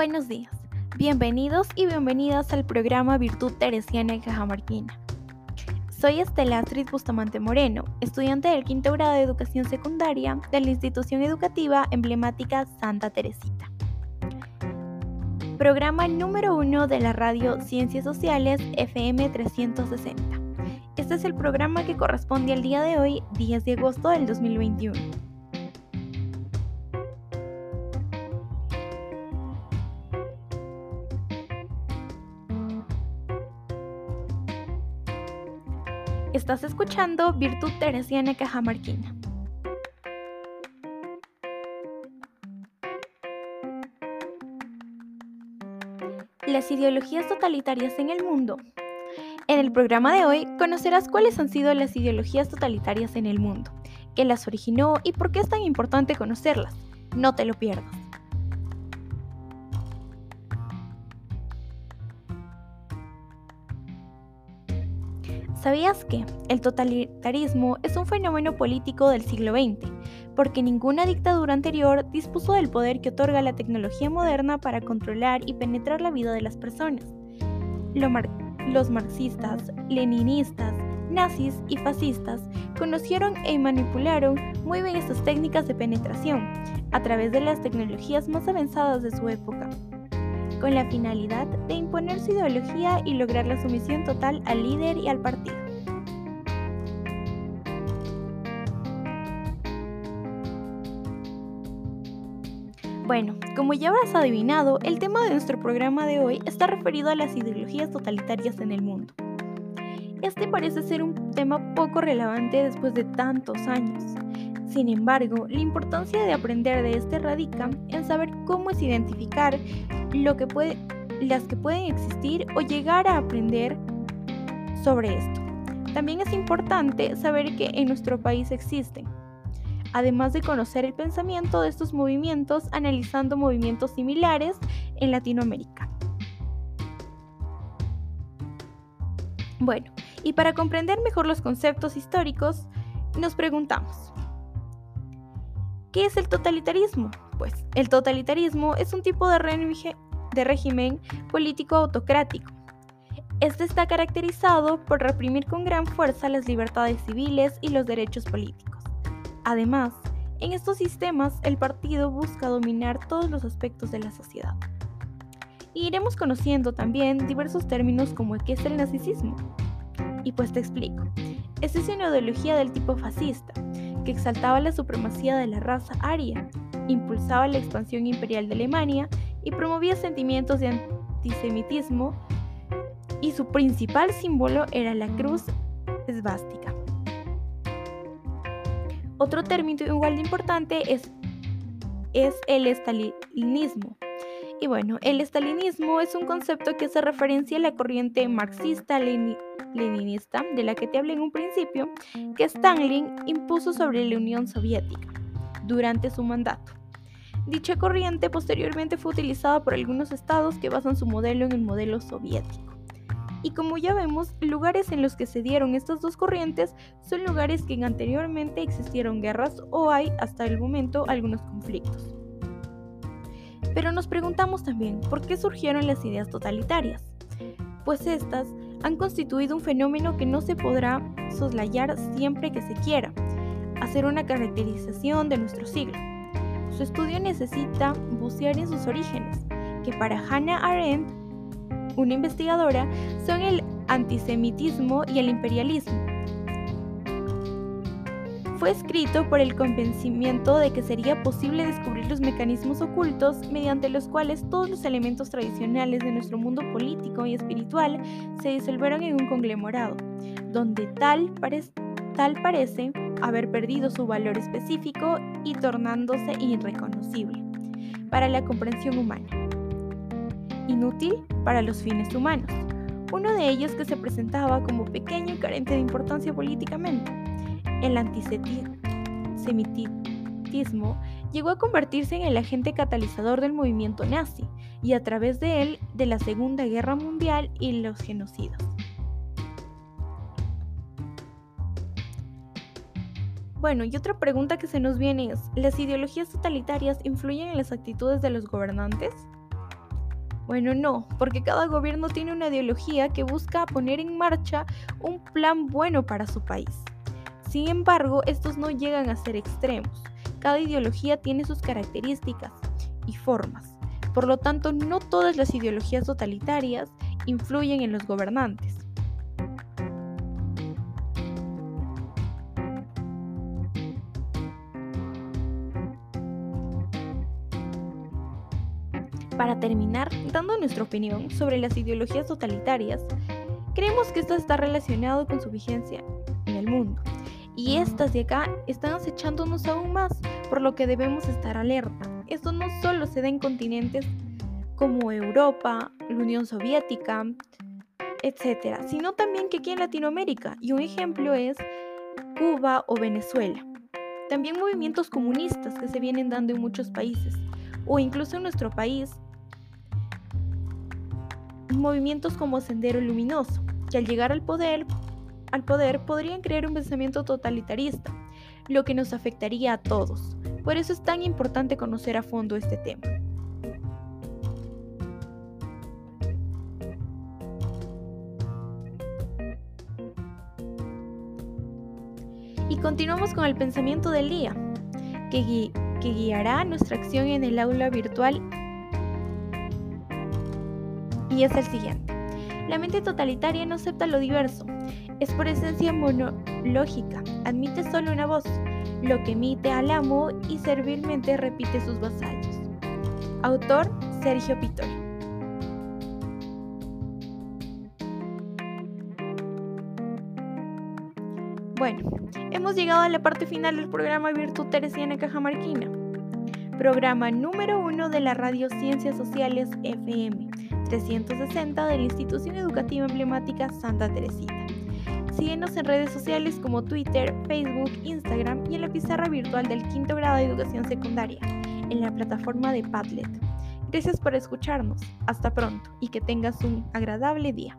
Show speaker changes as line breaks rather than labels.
Buenos días, bienvenidos y bienvenidas al programa Virtud Teresiana en Cajamarquina. Soy Estela Astrid Bustamante Moreno, estudiante del quinto grado de educación secundaria de la institución educativa emblemática Santa Teresita. Programa número uno de la radio Ciencias Sociales FM 360. Este es el programa que corresponde al día de hoy, 10 de agosto del 2021. Estás escuchando Virtud Teresiana Cajamarquina. Las ideologías totalitarias en el mundo. En el programa de hoy conocerás cuáles han sido las ideologías totalitarias en el mundo, qué las originó y por qué es tan importante conocerlas. No te lo pierdas. ¿Sabías que el totalitarismo es un fenómeno político del siglo XX? Porque ninguna dictadura anterior dispuso del poder que otorga la tecnología moderna para controlar y penetrar la vida de las personas. los marxistas, leninistas, nazis y fascistas conocieron e manipularon muy bien estas técnicas de penetración a través de las tecnologías más avanzadas de su época con la finalidad de imponer su ideología y lograr la sumisión total al líder y al partido. Bueno, como ya habrás adivinado, el tema de nuestro programa de hoy está referido a las ideologías totalitarias en el mundo. Este parece ser un tema poco relevante después de tantos años. Sin embargo, la importancia de aprender de este radica en saber cómo es identificar lo que las que pueden existir o llegar a aprender sobre esto. También es importante saber que en nuestro país existen, además de conocer el pensamiento de estos movimientos analizando movimientos similares en Latinoamérica. Bueno, y para comprender mejor los conceptos históricos, nos preguntamos, ¿qué es el totalitarismo? Pues el totalitarismo es un tipo de, régimen político autocrático. Este está caracterizado por reprimir con gran fuerza las libertades civiles y los derechos políticos. Además, en estos sistemas el partido busca dominar todos los aspectos de la sociedad. Y iremos conociendo también diversos términos como qué es el nazismo. Y pues te explico. Esta es una ideología del tipo fascista, que exaltaba la supremacía de la raza aria, impulsaba la expansión imperial de Alemania y promovía sentimientos de antisemitismo y su principal símbolo era la cruz esvástica. Otro término igual de importante es, es el estalinismo. Y bueno, el estalinismo es un concepto que hace referencia a la corriente marxista-leninista de la que te hablé en un principio, que Stalin impuso sobre la Unión Soviética durante su mandato. Dicha corriente posteriormente fue utilizada por algunos estados que basan su modelo en el modelo soviético. Y como ya vemos, lugares en los que se dieron estas dos corrientes son lugares que anteriormente existieron guerras o hay hasta el momento algunos conflictos. Pero nos preguntamos también, ¿por qué surgieron las ideas totalitarias? Pues estas han constituido un fenómeno que no se podrá soslayar siempre que se quiera, hacer una caracterización de nuestro siglo. Su estudio necesita bucear en sus orígenes, que para Hannah Arendt, una investigadora, son el antisemitismo y el imperialismo fue escrito por el convencimiento de que sería posible descubrir los mecanismos ocultos mediante los cuales todos los elementos tradicionales de nuestro mundo político y espiritual se disolvieron en un conglomerado, donde tal, tal parece haber perdido su valor específico y tornándose irreconocible para la comprensión humana, inútil para los fines humanos, uno de ellos que se presentaba como pequeño y carente de importancia políticamente el antisemitismo llegó a convertirse en el agente catalizador del movimiento nazi y a través de él de la Segunda Guerra Mundial y los genocidios. Bueno, y otra pregunta que se nos viene es, ¿las ideologías totalitarias influyen en las actitudes de los gobernantes? Bueno, no, porque cada gobierno tiene una ideología que busca poner en marcha un plan bueno para su país. Sin embargo, estos no llegan a ser extremos. Cada ideología tiene sus características y formas. Por lo tanto, no todas las ideologías totalitarias influyen en los gobernantes. Para terminar, dando nuestra opinión sobre las ideologías totalitarias, creemos que esto está relacionado con su vigencia en el mundo. Y estas de acá están acechándonos aún más, por lo que debemos estar alerta. Esto no solo se da en continentes como Europa, la Unión Soviética, etc., sino también que aquí en Latinoamérica. Y un ejemplo es Cuba o Venezuela. También movimientos comunistas que se vienen dando en muchos países, o incluso en nuestro país, movimientos como Sendero Luminoso, que al llegar al poder, al poder podrían crear un pensamiento totalitarista, lo que nos afectaría a todos. Por eso es tan importante conocer a fondo este tema. Y continuamos con el pensamiento del día, que, que guiará nuestra acción en el aula virtual y es el siguiente. La mente totalitaria no acepta lo diverso, es por esencia monológica, admite solo una voz, lo que emite al amo y servilmente repite sus vasallos. Autor Sergio Pitor. Bueno, hemos llegado a la parte final del programa Virtud Teresiana Cajamarquina, programa número uno de la radio Ciencias Sociales FM 360 de la institución educativa emblemática Santa Teresita. Síguenos en redes sociales como Twitter, Facebook, Instagram y en la pizarra virtual del quinto grado de educación secundaria, en la plataforma de Padlet. Gracias por escucharnos. Hasta pronto y que tengas un agradable día.